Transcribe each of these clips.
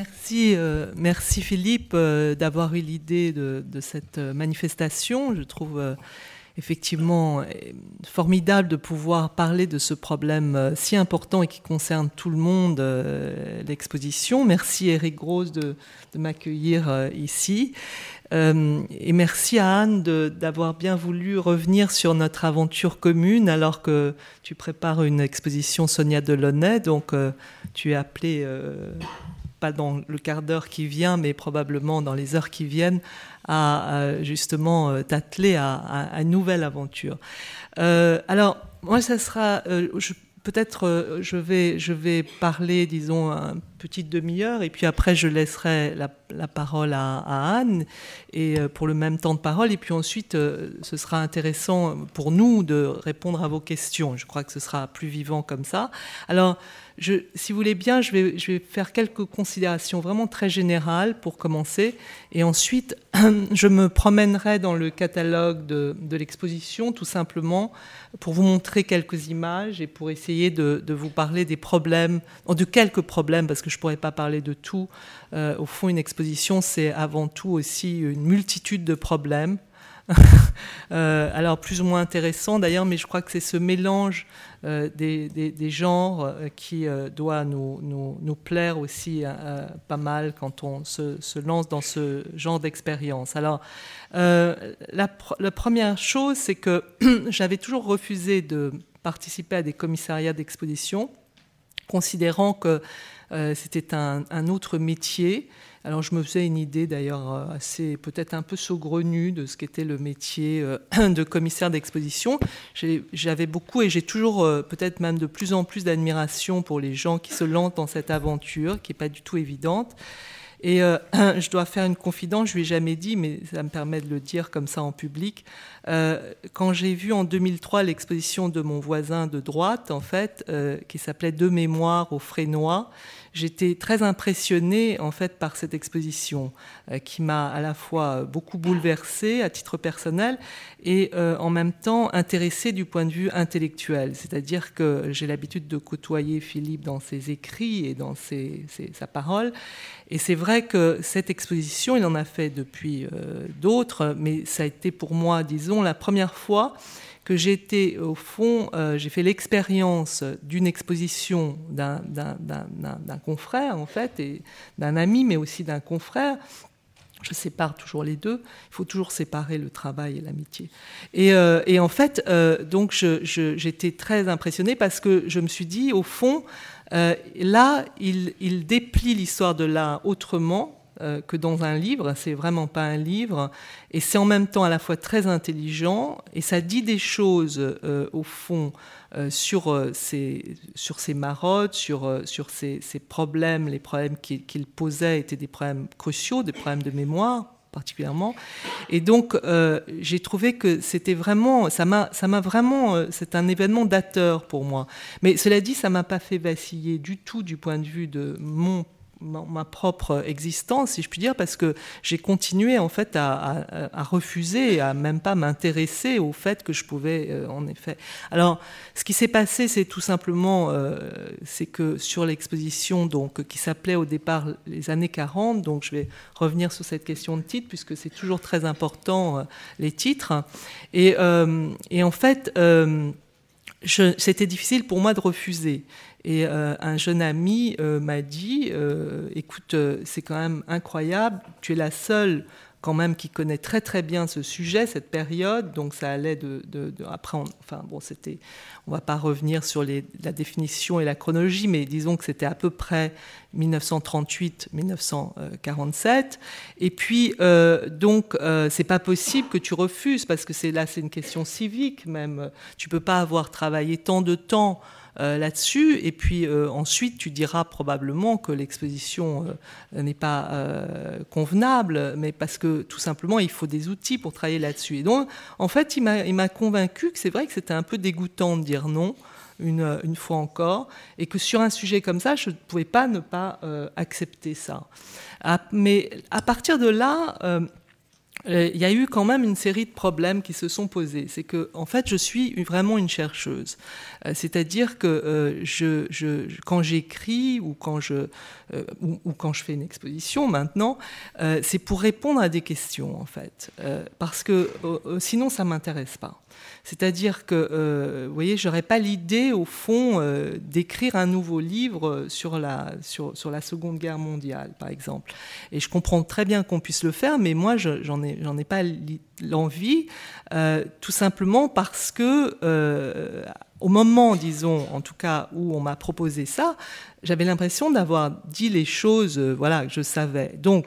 Merci, euh, merci Philippe euh, d'avoir eu l'idée de, cette manifestation. Je trouve euh, effectivement formidable de pouvoir parler de ce problème si important et qui concerne tout le monde, l'exposition. Merci Eric Grosse de, de m'accueillir ici. et merci à Anne d'avoir bien voulu revenir sur notre aventure commune alors que tu prépares une exposition Sonia Delaunay. Donc tu es appelé pas dans le quart d'heure qui vient, mais probablement dans les heures qui viennent, à, justement euh, t'atteler à, une nouvelle aventure. Euh, alors, moi, ça sera, euh, peut-être, je vais, je vais parler, disons, une petite demi-heure, et puis après, je laisserai la, parole à, Anne, et pour le même temps de parole, et puis ensuite, ce sera intéressant pour nous de répondre à vos questions. Je crois que ce sera plus vivant comme ça. Alors, si vous voulez bien, je vais, faire quelques considérations vraiment très générales pour commencer. Et ensuite, je me promènerai dans le catalogue de, l'exposition, tout simplement, pour vous montrer quelques images et pour essayer de, vous parler des problèmes, de quelques problèmes, parce que je ne pourrais pas parler de tout. Euh, au fond, une exposition, c'est avant tout aussi une multitude de problèmes Euh, alors plus ou moins intéressant d'ailleurs, mais je crois que c'est ce mélange euh, des, genres qui doit nous, plaire aussi pas mal quand on se, lance dans ce genre d'expérience. Alors la, première chose, c'est que j'avais toujours refusé de participer à des commissariats d'exposition, considérant que c'était un, autre métier alors je me faisais une idée d'ailleurs euh, assez peut-être un peu saugrenue de ce qu'était le métier euh, de commissaire d'exposition. J'avais beaucoup et j'ai toujours euh, peut-être même de plus en plus d'admiration pour les gens qui se lancent dans cette aventure qui n'est pas du tout évidente. Et je dois faire une confidence, je lui ai jamais dit, mais ça me permet de le dire comme ça en public. quand j'ai vu en 2003 l'exposition de mon voisin de droite, en fait, qui s'appelait Deux mémoires au Frénois, j'étais très impressionnée en fait par cette exposition euh, qui m'a à la fois beaucoup bouleversée à titre personnel et euh, en même temps intéressée du point de vue intellectuel. C'est-à-dire que j'ai l'habitude de côtoyer Philippe dans ses écrits et dans sa parole. Et c'est vrai que cette exposition, il en a fait depuis euh, d'autres, mais ça a été pour moi, disons, la première fois que j'étais, au fond, euh, j'ai fait l'expérience d'une exposition d'un confrère, en fait, et d'un ami, mais aussi d'un confrère. Je sépare toujours les deux. Il faut toujours séparer le travail et l'amitié. Et, euh, en fait, euh, donc, j'étais très impressionnée parce que je me suis dit, au fond, là, il, il déplie l'histoire de l'art autrement euh, que dans un livre. C'est vraiment pas un livre. Et c'est en même temps à la fois très intelligent et ça dit des choses, euh, au fond, euh, sur, ses, sur ses marottes, sur, sur ses, problèmes. Les problèmes qu'il posait étaient des problèmes cruciaux, des problèmes de mémoire particulièrement. Et donc, j'ai trouvé que c'était vraiment, ça m'a, ça m'a vraiment, c'est un événement dateur pour moi. Mais cela dit, ça m'a pas fait vaciller du tout du point de vue de mon ma, propre existence, si je puis dire, parce que j'ai continué en fait à, refuser, à même pas m'intéresser au fait que je pouvais, euh, en effet. Alors, ce qui s'est passé, c'est tout simplement, euh, c'est que sur l'exposition, donc qui s'appelait au départ les années 40, donc je vais revenir sur cette question de titre puisque c'est toujours très important euh, les titres, et, et en fait. c'était difficile pour moi de refuser. Et euh, un jeune ami euh, m'a dit, euh, écoute, c'est quand même incroyable, tu es la seule quand même qui connaît très très bien ce sujet, cette période. Donc ça allait de, après, on, enfin bon, c'était, on va pas revenir sur la définition et la chronologie, mais disons que c'était à peu près 1938-1947. Et puis donc c'est pas possible que tu refuses parce que là c'est une question civique même. Tu peux pas avoir travaillé tant de temps euh, là-dessus. Et puis euh, ensuite, tu diras probablement que l'exposition euh, n'est pas convenable, mais parce que tout simplement, il faut des outils pour travailler là-dessus. Et donc, en fait, il m'a convaincu que c'est vrai que c'était un peu dégoûtant de dire non. Une, une, fois encore, et que sur un sujet comme ça, je ne pouvais pas ne pas accepter ça. mais à partir de là, il y a eu quand même une série de problèmes qui se sont posés. C'est que, en fait, je suis vraiment une chercheuse. C'est-à-dire que je, quand j'écris ou quand je ou, quand je fais une exposition maintenant, c'est pour répondre à des questions, en fait, parce que sinon ça m'intéresse pas. C'est-à-dire que, euh, vous voyez, j'aurais pas l'idée, au fond, euh, d'écrire un nouveau livre sur la, sur, la Seconde Guerre mondiale, par exemple. Et je comprends très bien qu'on puisse le faire, mais moi, j'en ai, ai pas l'envie, euh, tout simplement parce que, euh, au moment, disons, en tout cas, où on m'a proposé ça, j'avais l'impression d'avoir dit les choses, euh, voilà, que je savais. Donc,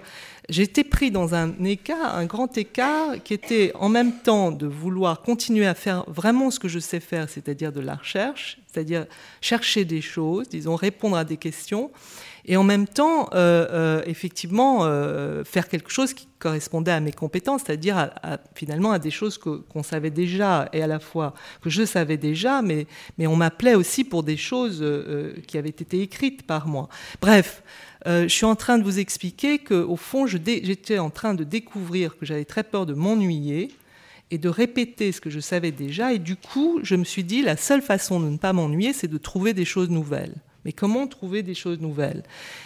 j'étais pris dans un écart, un grand écart, qui était en même temps de vouloir continuer à faire vraiment ce que je sais faire, c'est-à-dire de la recherche, c'est-à-dire chercher des choses, disons, répondre à des questions, et en même temps, euh, euh, effectivement, euh, faire quelque chose qui correspondait à mes compétences, c'est-à-dire finalement à des choses qu'on savait déjà et à la fois que je savais déjà, mais on m'appelait aussi pour des choses qui avaient été écrites par moi. Bref, je suis en train de vous expliquer qu'au fond, j'étais en train de découvrir que j'avais très peur de m'ennuyer et de répéter ce que je savais déjà. Et du coup, je me suis dit, la seule façon de ne pas m'ennuyer, c'est de trouver des choses nouvelles. Mais comment trouver des choses nouvelles?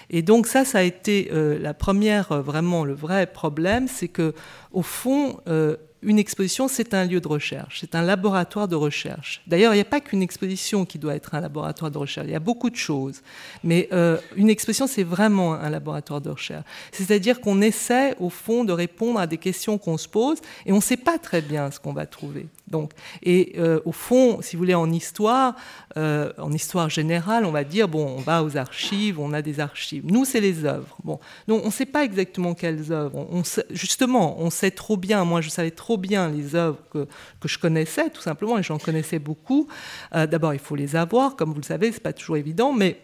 Et donc ça, ça a été euh, la première, euh, vraiment le vrai problème, c'est que au fond, euh, une exposition, c'est un lieu de recherche, c'est un laboratoire de recherche. D'ailleurs, il n'y a pas qu'une exposition qui doit être un laboratoire de recherche, il y a beaucoup de choses. Mais euh, une exposition, c'est vraiment un laboratoire de recherche. C'est-à-dire qu'on essaie, au fond, de répondre à des questions qu'on se pose et on ne sait pas très bien ce qu'on va trouver. Donc, et euh, au fond, si vous voulez, en histoire, euh, en histoire générale, on va dire bon, on va aux archives, on a des archives. Nous, c'est les œuvres. Bon, donc on ne sait pas exactement quelles œuvres. On, justement, on sait trop bien. Moi, je savais trop bien les œuvres que, que je connaissais, tout simplement, et j'en connaissais beaucoup. Euh, d'abord, il faut les avoir, comme vous le savez, c'est pas toujours évident, mais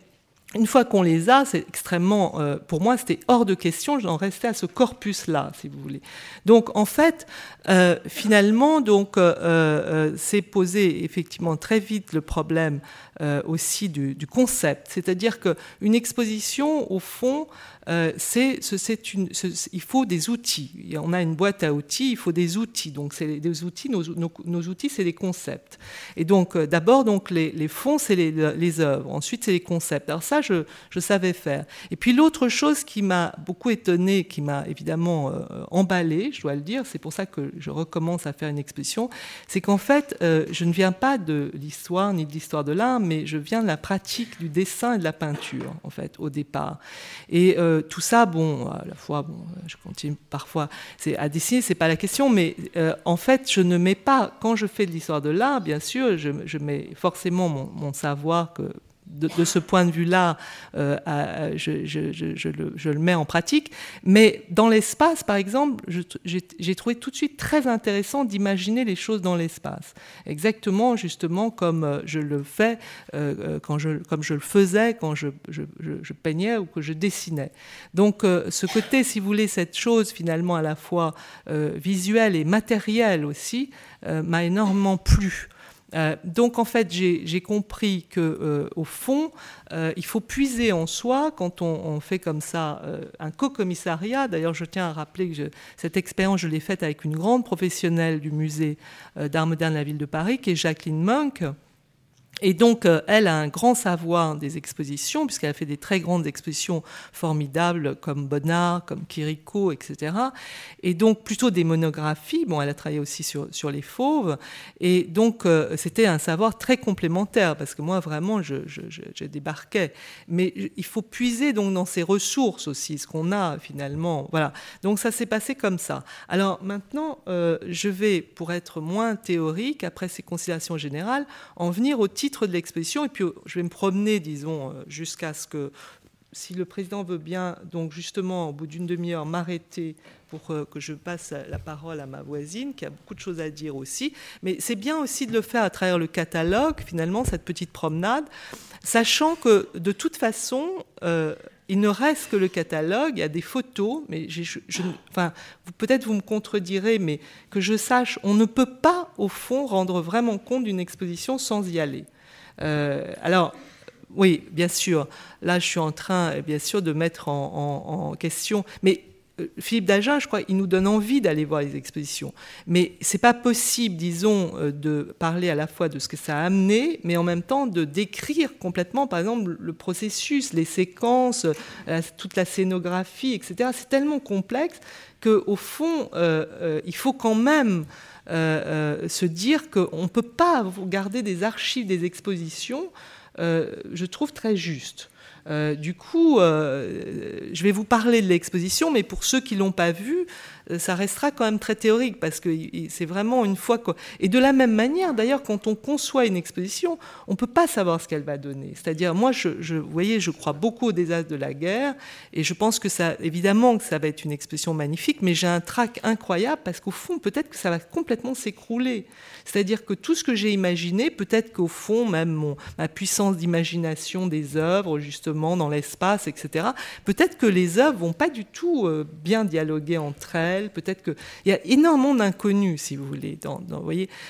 une fois qu'on les a, c'est extrêmement, euh, pour moi, c'était hors de question. J'en restais à ce corpus-là, si vous voulez. Donc, en fait, euh, finalement, donc, euh, c'est posé effectivement très vite le problème aussi du, concept, c'est-à-dire qu'une exposition, au fond, euh, c'est, il faut des outils. On a une boîte à outils, il faut des outils. Donc, c'est des outils. Nos, outils, c'est des concepts. Et donc, euh, d'abord, donc les, les fonds, c'est les, les, œuvres. Ensuite, c'est les concepts. Alors ça, je, savais faire. Et puis l'autre chose qui m'a beaucoup étonné, qui m'a évidemment euh, emballé, je dois le dire, c'est pour ça que je recommence à faire une exposition, c'est qu'en fait, je ne viens pas de l'histoire ni de l'histoire de l'art, mais je viens de la pratique du dessin et de la peinture, en fait, au départ. Et tout ça, bon, à la fois, bon, je continue parfois à dessiner, c'est pas la question, mais euh, en fait, je ne mets pas, quand je fais de l'histoire de l'art, bien sûr, je, mets forcément mon savoir que de, ce point de vue-là, euh, je, le, mets en pratique. Mais dans l'espace, par exemple, j'ai trouvé tout de suite très intéressant d'imaginer les choses dans l'espace. Exactement, justement, comme euh, je le fais, euh, quand je, comme je le faisais quand je, peignais ou que je dessinais. Donc, ce côté, si vous voulez, cette chose finalement à la fois visuelle et matérielle aussi, m'a énormément plu. Euh, donc en fait, j'ai compris que euh, au fond, euh, il faut puiser en soi quand on, fait comme ça un co-commissariat. D'ailleurs, je tiens à rappeler que cette expérience, je l'ai faite avec une grande professionnelle du musée d'art moderne de la ville de Paris, qui est Jacqueline Munk et donc, euh, elle a un grand savoir des expositions, puisqu'elle a fait des très grandes expositions formidables comme Bonnard, comme Kiriko, etc. Et donc, plutôt des monographies. Bon, elle a travaillé aussi sur, les fauves. Et donc, euh, c'était un savoir très complémentaire, parce que moi, vraiment, je, je, débarquais. Mais il faut puiser donc dans ses ressources aussi, ce qu'on a finalement. Voilà. Donc, ça s'est passé comme ça. Alors, maintenant, euh, je vais, pour être moins théorique, après ces considérations générales, en venir au titre de l'exposition, et puis je vais me promener, disons, euh, jusqu'à ce que, si le président veut bien, donc justement, au bout d'une demi-heure, m'arrêter pour euh, que je passe la parole à ma voisine, qui a beaucoup de choses à dire aussi. Mais c'est bien aussi de le faire à travers le catalogue, finalement, cette petite promenade, sachant que de toute façon, euh, il ne reste que le catalogue, il y a des photos, mais enfin, peut-être vous me contredirez, mais que je sache, on ne peut pas, au fond, rendre vraiment compte d'une exposition sans y aller. Euh, alors, oui, bien sûr, là je suis en train, bien sûr, de mettre en, question, mais euh, Philippe Dagen, je crois, il nous donne envie d'aller voir les expositions. Mais c'est pas possible, disons, euh, de parler à la fois de ce que ça a amené, mais en même temps de décrire complètement, par exemple, le processus, les séquences, toute la scénographie, etc. C'est tellement complexe qu'au fond, il faut quand même se dire qu'on ne peut pas garder des archives des expositions, je trouve très juste. Euh, du coup, euh, je vais vous parler de l'exposition, mais pour ceux qui l'ont pas vue, euh, ça restera quand même très théorique parce que c'est vraiment une fois quoi. Et de la même manière, d'ailleurs, quand on conçoit une exposition, on peut pas savoir ce qu'elle va donner. C'est-à-dire, moi, je, vous voyez, je crois beaucoup au désastre de la guerre et je pense que ça, évidemment, que ça va être une exposition magnifique, mais j'ai un trac incroyable parce qu'au fond, peut-être que ça va complètement s'écrouler. C'est-à-dire que tout ce que j'ai imaginé, peut-être qu'au fond, même ma puissance d'imagination des œuvres, justement, dans l'espace, etc., peut-être que les œuvres vont pas du tout euh, bien dialoguer entre elles Peut-être qu'il y a énormément d'inconnus, si vous voulez.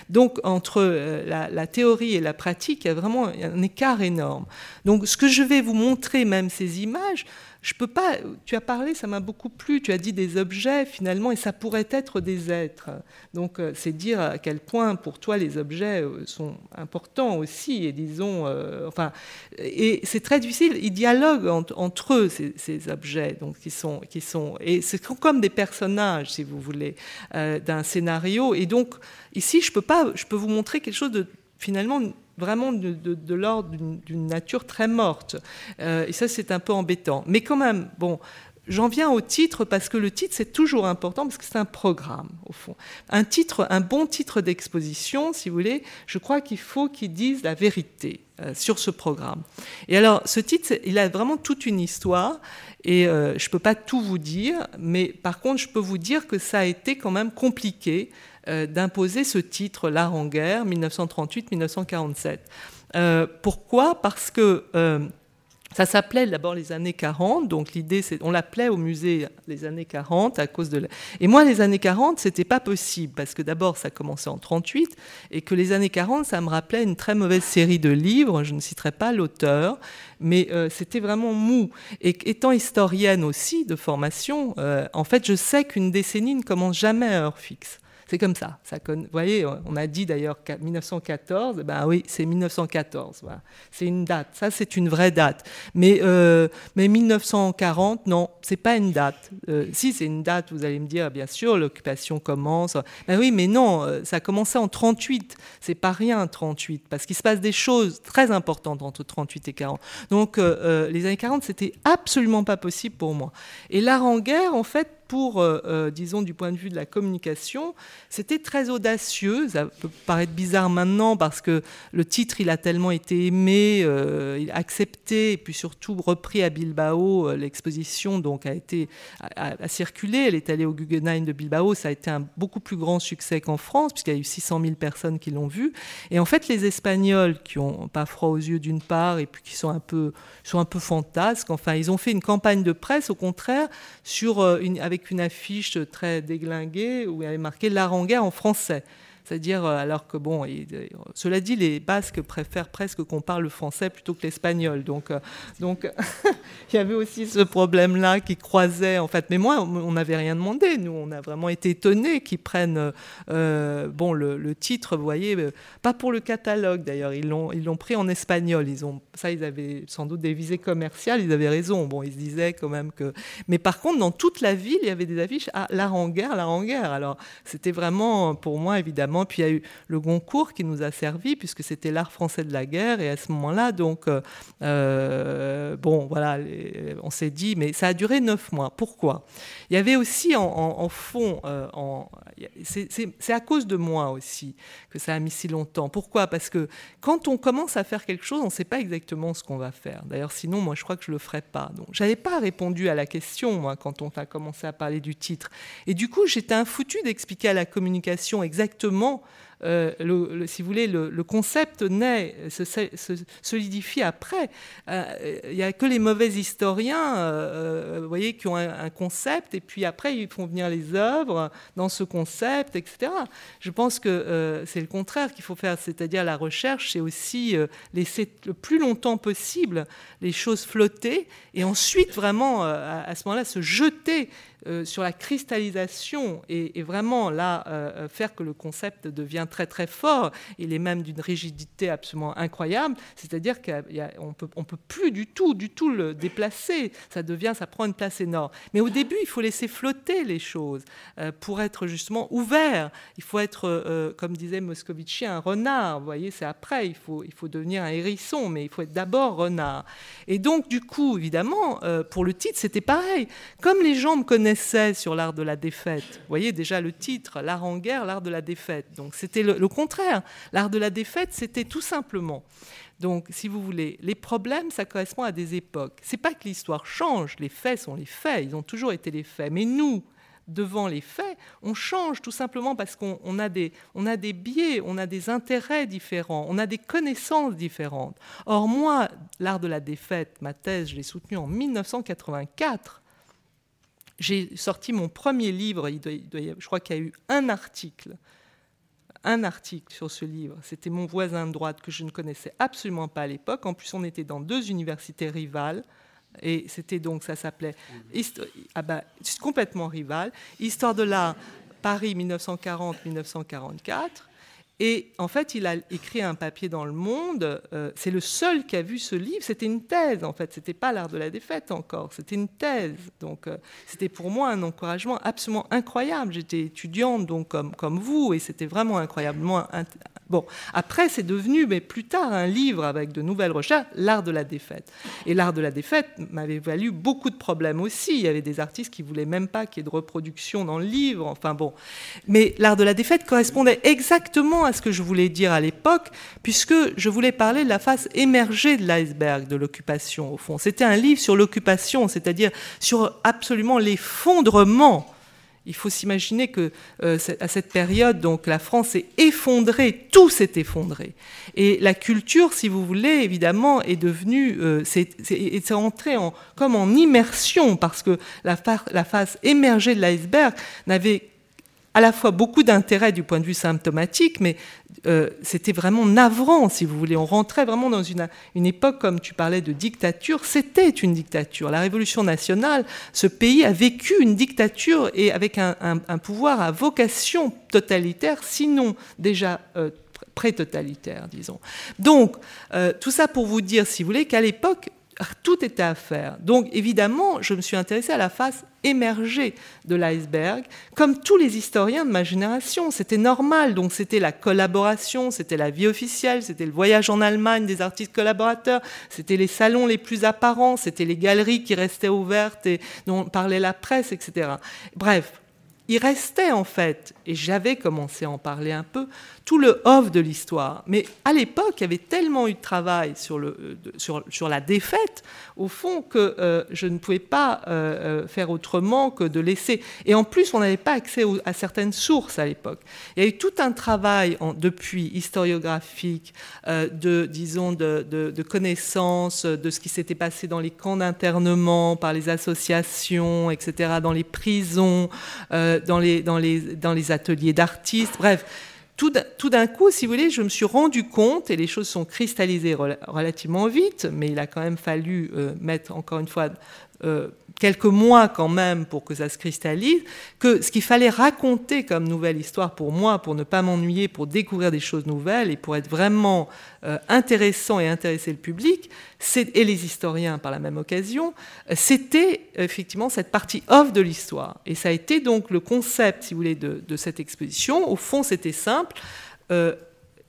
Donc, entre euh, la, théorie et la pratique, il y a vraiment un écart énorme. Donc, ce que je vais vous montrer, même ces images, je peux pas. Tu as parlé, ça m'a beaucoup plu. Tu as dit des objets finalement, et ça pourrait être des êtres. Donc, euh, c'est dire à quel point pour toi les objets euh, sont importants aussi, et disons, euh, enfin, et c'est très difficile. Ils dialoguent entre, eux ces, objets, donc qui sont, qui sont, et c'est comme des personnages, si vous voulez, d'un scénario. Et donc, ici, je peux pas, je peux vous montrer quelque chose de finalement vraiment de, l'ordre d'une nature très morte. Euh, et ça, c'est un peu embêtant. Mais quand même, bon, j'en viens au titre parce que le titre, c'est toujours important parce que c'est un programme, au fond. Un titre, un bon titre d'exposition, si vous voulez, je crois qu'il faut qu'il dise la vérité euh, sur ce programme. Et alors, ce titre, il a vraiment toute une histoire. Et euh, je ne peux pas tout vous dire, mais par contre, je peux vous dire que ça a été quand même compliqué d'imposer ce titre L'art en guerre 1938-1947. Euh, pourquoi? Parce que euh, ça s'appelait d'abord les années 40, donc l'idée, c'est, on l'appelait au musée les années 40 à cause de. Et moi, les années 40, c'était pas possible parce que d'abord, ça commençait en 38 et que les années 40, ça me rappelait une très mauvaise série de livres. Je ne citerai pas l'auteur, mais c'était vraiment mou. Et étant historienne aussi de formation, en fait, je sais qu'une décennie ne commence jamais à heure fixe. C'est comme ça. vous voyez, on a dit d'ailleurs 1914, ben oui, c'est 1914. C'est une date. Ça, c'est une vraie date. Mais, euh, mais 1940, non, c'est pas une date. Euh, si, c'est une date, vous allez me dire, bien sûr, l'occupation commence. Ben oui, mais non, euh, ça a commencé en 38. C'est pas rien, 38, parce qu'il se passe des choses très importantes entre 38 et 40. Donc, les années 40, c'était absolument pas possible pour moi. Et l'art en guerre, en fait, pour, euh, euh, disons, du point de vue de la communication, c'était très audacieux. Ça peut paraître bizarre maintenant parce que le titre, il a tellement été aimé, euh, accepté, et puis surtout repris à Bilbao. L'exposition donc a été a, circulé. Elle est allée au Guggenheim de Bilbao. Ça a été un beaucoup plus grand succès qu'en France puisqu'il y a eu 600 000 personnes qui l'ont vu. Et en fait, les Espagnols qui ont pas froid aux yeux d'une part et puis qui sont un peu sont un peu fantasques. Enfin, ils ont fait une campagne de presse au contraire sur avec une affiche très déglinguée où il y avait marqué en français. C'est-à-dire, euh, alors que, bon, cela dit, les Basques préfèrent presque qu'on parle le français plutôt que l'espagnol. Donc, euh, donc il y avait aussi ce problème-là qui croisait, en fait. Mais moi, on n'avait rien demandé. Nous, on a vraiment été étonnés qu'ils prennent, euh, bon, le, titre, vous voyez, pas pour le catalogue d'ailleurs. Ils l'ont, pris en espagnol. Ils ont, ça, ils avaient sans doute des visées commerciales. Ils avaient raison. Bon, ils se disaient quand même que. Mais par contre, dans toute la ville, il y avait des affiches à la Laranguère, Laranguère. Alors, c'était vraiment, pour moi, évidemment, puis il y a eu le Goncourt qui nous a servi, puisque c'était l'art français de la guerre. Et à ce moment-là, donc, euh, euh, bon, voilà, on s'est dit, mais ça a duré neuf mois. Pourquoi? Il y avait aussi en, fond, euh, c'est à cause de moi aussi que ça a mis si longtemps. Pourquoi? Parce que quand on commence à faire quelque chose, on ne sait pas exactement ce qu'on va faire. D'ailleurs, sinon, moi, je crois que je ne le ferais pas. Donc, j'avais pas répondu à la question, moi, quand on a commencé à parler du titre. Et du coup, j'étais un foutu d'expliquer à la communication exactement moment le, si vous voulez, le, concept naît, se, solidifie après. Il n'y a que les mauvais historiens, vous voyez, qui ont un, concept, et puis après, ils font venir les œuvres dans ce concept, etc. Je pense que c'est le contraire qu'il faut faire, c'est-à-dire la recherche, c'est aussi laisser le plus longtemps possible les choses flotter, et ensuite vraiment, à ce moment-là, se jeter euh, sur la cristallisation et, vraiment là euh, faire que le concept devient très très fort. Il est même d'une rigidité absolument incroyable. C'est-à-dire qu'on peut on peut plus du tout du tout le déplacer. Ça devient ça prend une place énorme. Mais au début il faut laisser flotter les choses euh, pour être justement ouvert. Il faut être comme disait Moscovici un renard. Vous voyez c'est après il faut il faut devenir un hérisson mais il faut être d'abord renard. Et donc du coup évidemment pour le titre c'était pareil. Comme les gens me connaissent sur l'art de la défaite. Vous voyez déjà le titre, l'art en guerre, l'art de la défaite. Donc c'était le, contraire. L'art de la défaite, c'était tout simplement. Donc, si vous voulez, les problèmes, ça correspond à des époques. C'est pas que l'histoire change, les faits sont les faits, ils ont toujours été les faits. Mais nous, devant les faits, on change tout simplement parce qu'on a, des, on a des biais, on a des intérêts différents, on a des connaissances différentes. Or, moi, l'art de la défaite, ma thèse, je l'ai soutenue en 1984 j'ai sorti mon premier livre, je crois qu'il y a eu un article, un article sur ce livre. C'était mon voisin de droite que je ne connaissais absolument pas à l'époque. En plus, on était dans deux universités rivales. Et c'était donc, ça s'appelait, ah bah, complètement rival, Histoire de l'art, Paris 1940-1944. Et en fait, il a écrit un papier dans Le Monde. Euh, c'est le seul qui a vu ce livre. C'était une thèse, en fait. C'était pas l'art de la défaite encore. C'était une thèse. Donc, euh, c'était pour moi un encouragement absolument incroyable. J'étais étudiante, donc comme, comme vous, et c'était vraiment incroyablement Bon, après, c'est devenu, mais plus tard, un livre avec de nouvelles recherches, L'art de la défaite. Et l'art de la défaite m'avait valu beaucoup de problèmes aussi. Il y avait des artistes qui voulaient même pas qu'il y ait de reproduction dans le livre. Enfin bon. Mais l'art de la défaite correspondait exactement à ce que je voulais dire à l'époque, puisque je voulais parler de la face émergée de l'iceberg de l'occupation, au fond. C'était un livre sur l'occupation, c'est-à-dire sur absolument l'effondrement il faut s'imaginer que euh, à cette période, donc la France s'est effondrée, tout s'est effondré. Et la culture, si vous voulez, évidemment, est devenue, euh, c'est entré en, comme en immersion parce que la, la face émergée de l'iceberg n'avait à la fois beaucoup d'intérêt du point de vue symptomatique, mais euh, c'était vraiment navrant, si vous voulez. On rentrait vraiment dans une, une époque, comme tu parlais de dictature, c'était une dictature. La Révolution nationale, ce pays a vécu une dictature et avec un, pouvoir à vocation totalitaire, sinon déjà euh, pré-totalitaire, disons. Donc, euh, tout ça pour vous dire, si vous voulez, qu'à l'époque, tout était à faire. Donc évidemment, je me suis intéressée à la face émergée de l'iceberg, comme tous les historiens de ma génération. C'était normal. Donc c'était la collaboration, c'était la vie officielle, c'était le voyage en Allemagne des artistes collaborateurs, c'était les salons les plus apparents, c'était les galeries qui restaient ouvertes et dont parlait la presse, etc. Bref, il restait en fait, et j'avais commencé à en parler un peu, tout le off de l'histoire. Mais à l'époque, il y avait tellement eu de travail sur, le, sur, sur la défaite, au fond, que euh, je ne pouvais pas euh, euh, faire autrement que de laisser. Et en plus, on n'avait pas accès à certaines sources à l'époque. Il y a eu tout un travail depuis historiographique, de, disons, de, de, de connaissances de ce qui s'était passé dans les camps d'internement, par les associations, etc., dans les prisons, dans, les, dans, les, dans les ateliers d'artistes, bref tout d'un coup, si vous voulez, je me suis rendu compte, et les choses sont cristallisées relativement vite, mais il a quand même fallu euh, mettre encore une fois euh, quelques mois quand même pour que ça se cristallise, que ce qu'il fallait raconter comme nouvelle histoire pour moi, pour ne pas m'ennuyer, pour découvrir des choses nouvelles et pour être vraiment euh, intéressant et intéresser le public, et les historiens par la même occasion, c'était effectivement cette partie off de l'histoire. Et ça a été donc le concept, si vous voulez, de, cette exposition. Au fond, c'était simple. Euh,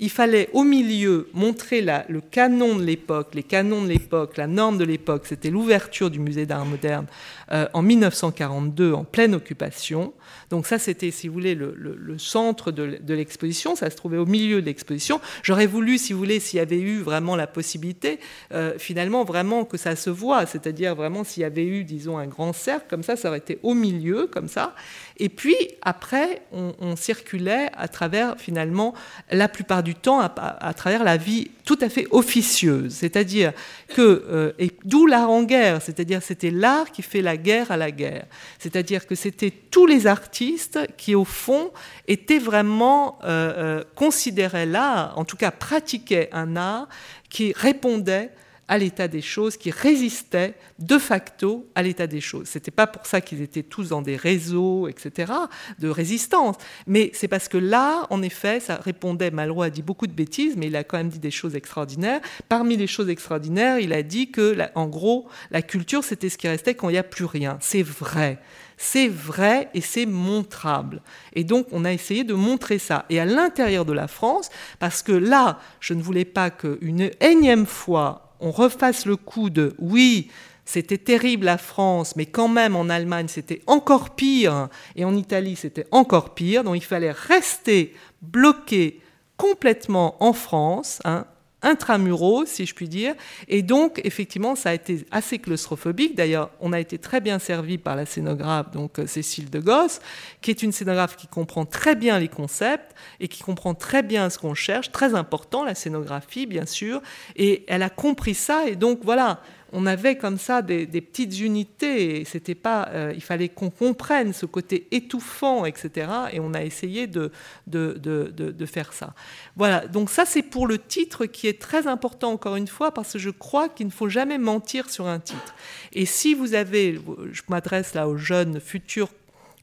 il fallait au milieu montrer le canon de l'époque, les canons de l'époque, la norme de l'époque. C'était l'ouverture du musée d'art moderne euh, en 1942, en pleine occupation. Donc ça, c'était, si vous voulez, le, centre de, l'exposition. Ça se trouvait au milieu de l'exposition. J'aurais voulu, si vous voulez, s'il y avait eu vraiment la possibilité, euh, finalement, vraiment que ça se voit. C'est-à-dire vraiment s'il y avait eu, disons, un grand cercle comme ça, ça aurait été au milieu, comme ça. Et puis après, on, circulait à travers, finalement, la plupart du temps, à, travers la vie tout à fait officieuse. C'est-à-dire que, euh, et d'où l'art en guerre, c'est-à-dire c'était l'art qui fait la guerre à la guerre. C'est-à-dire que c'était tous les artistes qui, au fond, étaient vraiment, euh, euh, considéraient l'art, en tout cas pratiquaient un art qui répondait à l'état des choses, qui résistaient de facto à l'état des choses. Ce n'était pas pour ça qu'ils étaient tous dans des réseaux, etc., de résistance. Mais c'est parce que là, en effet, ça répondait, Malraux a dit beaucoup de bêtises, mais il a quand même dit des choses extraordinaires. Parmi les choses extraordinaires, il a dit que, en gros, la culture, c'était ce qui restait quand il n'y a plus rien. C'est vrai. C'est vrai et c'est montrable. Et donc, on a essayé de montrer ça. Et à l'intérieur de la France, parce que là, je ne voulais pas qu'une énième fois, on refasse le coup de oui, c'était terrible la France, mais quand même en Allemagne c'était encore pire et en Italie c'était encore pire. Donc il fallait rester bloqué complètement en France, hein, intramuros, si je puis dire. Et donc, effectivement, ça a été assez claustrophobique. D'ailleurs, on a été très bien servi par la scénographe, donc euh, Cécile de Gosse, qui est une scénographe qui comprend très bien les concepts et qui comprend très bien ce qu'on cherche. Très important, la scénographie, bien sûr. Et elle a compris ça. Et donc, voilà, on avait comme ça des, petites unités. C'était pas, euh, il fallait qu'on comprenne ce côté étouffant, etc. Et on a essayé de, de, de, faire ça. Voilà. Donc ça, c'est pour le titre qui est très important encore une fois parce que je crois qu'il ne faut jamais mentir sur un titre. Et si vous avez, je m'adresse là aux jeunes futurs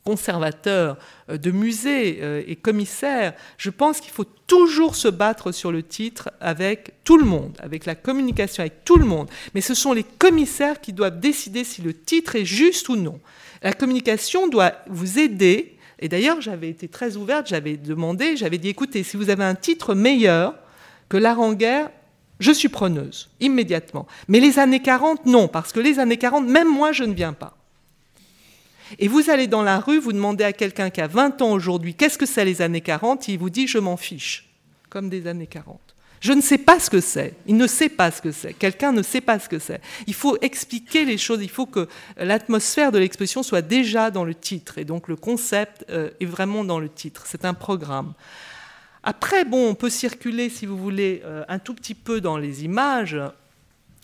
conservateur euh, de musées euh, et commissaire, je pense qu'il faut toujours se battre sur le titre avec tout le monde, avec la communication avec tout le monde. Mais ce sont les commissaires qui doivent décider si le titre est juste ou non. La communication doit vous aider. Et d'ailleurs, j'avais été très ouverte, j'avais demandé, j'avais dit, écoutez, si vous avez un titre meilleur que guerre, je suis preneuse, immédiatement. Mais les années 40, non, parce que les années 40, même moi, je ne viens pas. Et vous allez dans la rue, vous demandez à quelqu'un qui a 20 ans aujourd'hui, qu'est-ce que c'est les années 40 Il vous dit, je m'en fiche, comme des années 40. Je ne sais pas ce que c'est. Il ne sait pas ce que c'est. Quelqu'un ne sait pas ce que c'est. Il faut expliquer les choses. Il faut que l'atmosphère de l'exposition soit déjà dans le titre. Et donc le concept euh, est vraiment dans le titre. C'est un programme. Après, bon, on peut circuler, si vous voulez, euh, un tout petit peu dans les images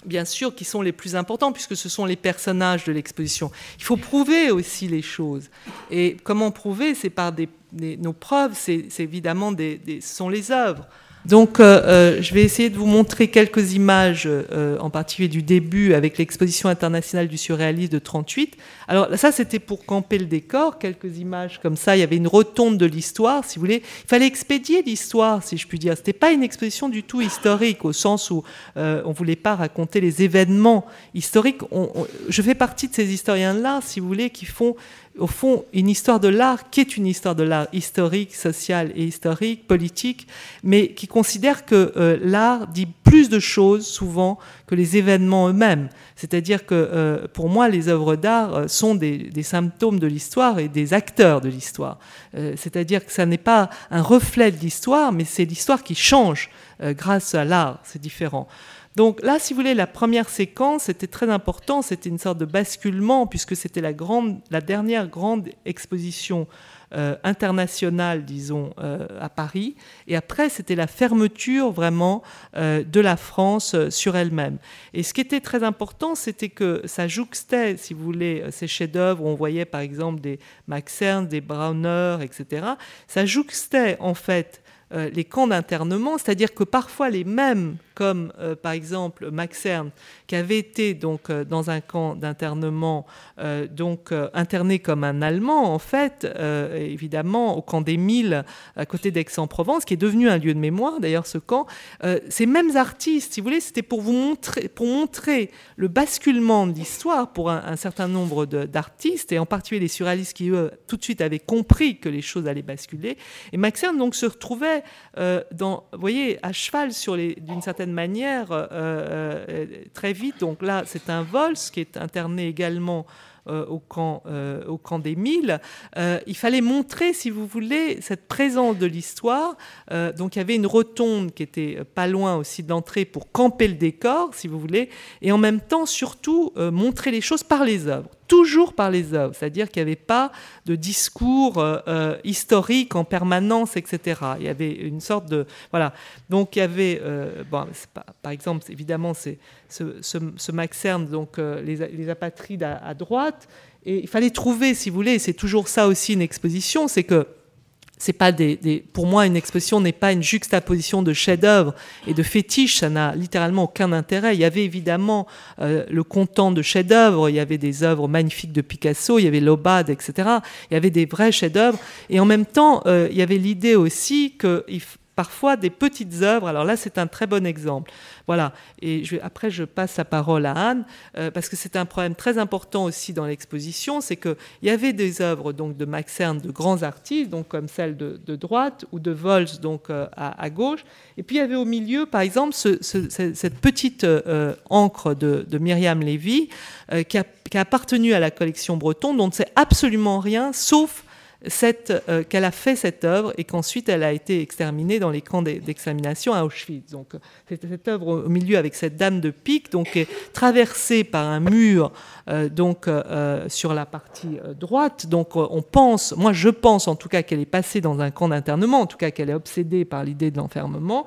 bien sûr, qui sont les plus importants, puisque ce sont les personnages de l'exposition. Il faut prouver aussi les choses. Et comment prouver? C'est par nos preuves, c'est évidemment des, ce sont les œuvres. Donc, euh, euh, je vais essayer de vous montrer quelques images, euh, en particulier du début avec l'exposition internationale du surréalisme de 38. Alors, ça, c'était pour camper le décor, quelques images comme ça. Il y avait une rotonde de l'histoire, si vous voulez. Il fallait expédier l'histoire, si je puis dire. C'était pas une exposition du tout historique, au sens où on voulait pas raconter les événements historiques. je fais partie de ces historiens-là, si vous voulez, qui font au fond, une histoire de l'art qui est une histoire de l'art historique, sociale et historique, politique, mais qui considère que euh, l'art dit plus de choses souvent que les événements eux-mêmes. C'est-à-dire que euh, pour moi, les œuvres d'art euh, sont des, symptômes de l'histoire et des acteurs de l'histoire. C'est-à-dire que ça n'est pas un reflet de l'histoire, mais c'est l'histoire qui change grâce à l'art. C'est différent. Donc là, si vous voulez, la première séquence était très important, c'était une sorte de basculement, puisque c'était la, grande, la dernière grande exposition euh, internationale, disons, euh, à Paris. Et après, c'était la fermeture vraiment euh, de la France sur elle-même. Et ce qui était très important, c'était que ça jouxtait, si vous voulez, ces chefs-d'œuvre, on voyait par exemple des Max Ernst, des Brauner, etc. Ça jouxtait en fait les camps d'internement, c'est-à-dire que parfois les mêmes comme euh, par exemple Max Ernst, qui avait été donc euh, dans un camp d'internement, euh, donc interné comme un Allemand en fait, évidemment au camp des Milles à côté d'Aix-en-Provence, qui est devenu un lieu de mémoire d'ailleurs ce camp. ces mêmes artistes, si vous voulez, c'était pour vous montrer, pour montrer le basculement de l'histoire pour un, certain nombre d'artistes et en particulier les surréalistes qui eux tout de suite avaient compris que les choses allaient basculer. Et Max Ernst donc se retrouvait voyez, à cheval sur d'une certaine manière, très vite. Donc là, c'est un vol, ce qui est interné également euh, au, camp, euh, au camp des Mille, euh, il fallait montrer, si vous voulez, cette présence de l'histoire. donc il y avait une rotonde qui était pas loin aussi de l'entrée pour camper le décor, si vous voulez, et en même temps, surtout, montrer les choses par les œuvres toujours par les œuvres, c'est-à-dire qu'il n'y avait pas de discours historique en permanence, etc. Il y avait une sorte de voilà. Donc il y avait, bon, par exemple, évidemment, c'est ce, ce, Maxerne, donc euh, les, apatrides à, droite. Et il fallait trouver, si vous voulez, c'est toujours ça aussi une exposition, c'est que c'est pas des, pour moi une exposition n'est pas une juxtaposition de chefs-d'œuvre et de fétiches, ça n'a littéralement aucun intérêt. Il y avait évidemment euh, le content de chefs-d'œuvre, il y avait des œuvres magnifiques de Picasso, il y avait Lobad, etc. Il y avait des vrais chefs-d'œuvre et en même temps euh, il y avait l'idée aussi que parfois des petites œuvres. Alors là, c'est un très bon exemple. Voilà. Et après, je passe la parole à Anne, euh, parce que c'est un problème très important aussi dans l'exposition, c'est qu'il y avait des œuvres donc, de Maxerne, de grands artistes, donc comme celle de, droite, ou de Vols donc, euh, à, gauche. Et puis il y avait au milieu, par exemple, cette petite euh, encre de, Myriam Lévy, qui a, qui, a, appartenu à la collection bretonne, dont on ne sait absolument rien, sauf euh, qu'elle a fait cette œuvre et qu'ensuite elle a été exterminée dans les camps d'extermination à Auschwitz. Donc cette œuvre au milieu avec cette dame de pique, donc est traversée par un mur euh, donc euh, sur la partie droite. Donc on pense, moi je pense en tout cas qu'elle est passée dans un camp d'internement, en tout cas qu'elle est obsédée par l'idée de l'enfermement.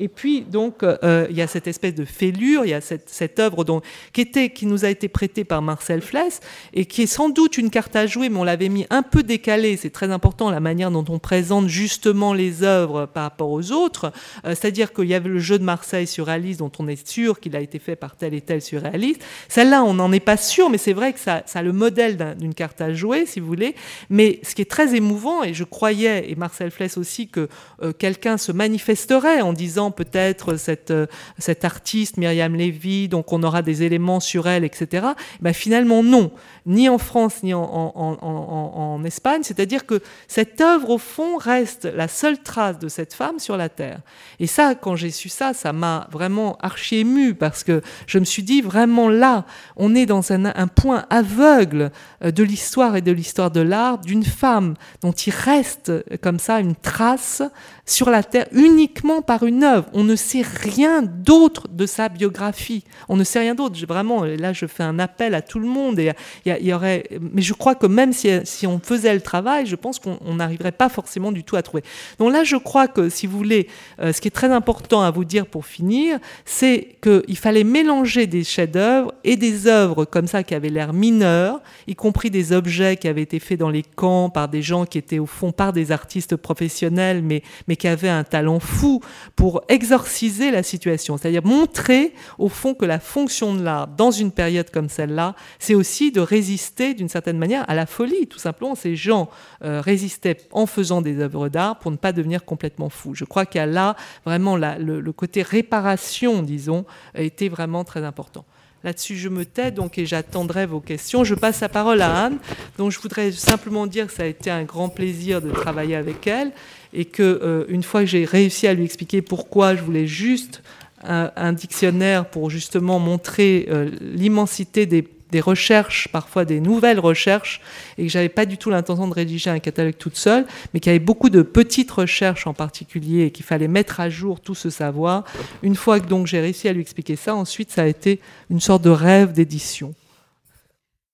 Et puis, donc, euh, il y a cette espèce de fêlure, il y a cette, œuvre donc, qui, était, qui nous a été prêtée par Marcel Fless et qui est sans doute une carte à jouer, mais on l'avait mis un peu décalée. C'est très important la manière dont on présente justement les œuvres par rapport aux autres. Euh, c'est-à-dire qu'il y avait le jeu de Marseille surréaliste dont on est sûr qu'il a été fait par tel et tel surréaliste. Celle-là, on n'en est pas sûr, mais c'est vrai que ça, ça a le modèle d'une carte à jouer, si vous voulez. Mais ce qui est très émouvant, et je croyais, et Marcel Fless aussi, que euh, quelqu'un se manifesterait en disant peut-être cette, euh, cette artiste Myriam Lévy, donc on aura des éléments sur elle, etc. Ben finalement, non, ni en France ni en, en, Espagne. C'est-à-dire que cette œuvre, au fond, reste la seule trace de cette femme sur la Terre. Et ça, quand j'ai su ça, ça m'a vraiment archi ému parce que je me suis dit, vraiment là, on est dans un, point aveugle euh, de l'histoire et de l'histoire de l'art d'une femme dont il reste comme ça une trace sur la Terre uniquement par une œuvre. On ne sait rien d'autre de sa biographie. On ne sait rien d'autre. Vraiment, là, je fais un appel à tout le monde. Et il y, aurait, mais je crois que même si, si on faisait le travail, je pense qu'on n'arriverait pas forcément du tout à trouver. Donc là, je crois que, si vous voulez, euh, ce qui est très important à vous dire pour finir, c'est qu'il fallait mélanger des chefs-d'œuvre et des œuvres comme ça qui avaient l'air mineures, y compris des objets qui avaient été faits dans les camps par des gens qui étaient au fond par des artistes professionnels, mais, mais qui avaient un talent fou pour exorciser la situation, c'est-à-dire montrer au fond que la fonction de l'art dans une période comme celle-là, c'est aussi de résister d'une certaine manière à la folie. Tout simplement, ces gens euh, résistaient en faisant des œuvres d'art pour ne pas devenir complètement fous. Je crois qu'il y a là vraiment le, côté réparation, disons, été vraiment très important. Là-dessus, je me tais donc et j'attendrai vos questions. Je passe la parole à Anne, dont je voudrais simplement dire que ça a été un grand plaisir de travailler avec elle et que euh, une fois que j'ai réussi à lui expliquer pourquoi je voulais juste un, dictionnaire pour justement montrer euh, l'immensité des des recherches, parfois des nouvelles recherches, et que j'avais pas du tout l'intention de rédiger un catalogue toute seule, mais qu'il y avait beaucoup de petites recherches en particulier et qu'il fallait mettre à jour tout ce savoir. Une fois que donc j'ai réussi à lui expliquer ça, ensuite ça a été une sorte de rêve d'édition.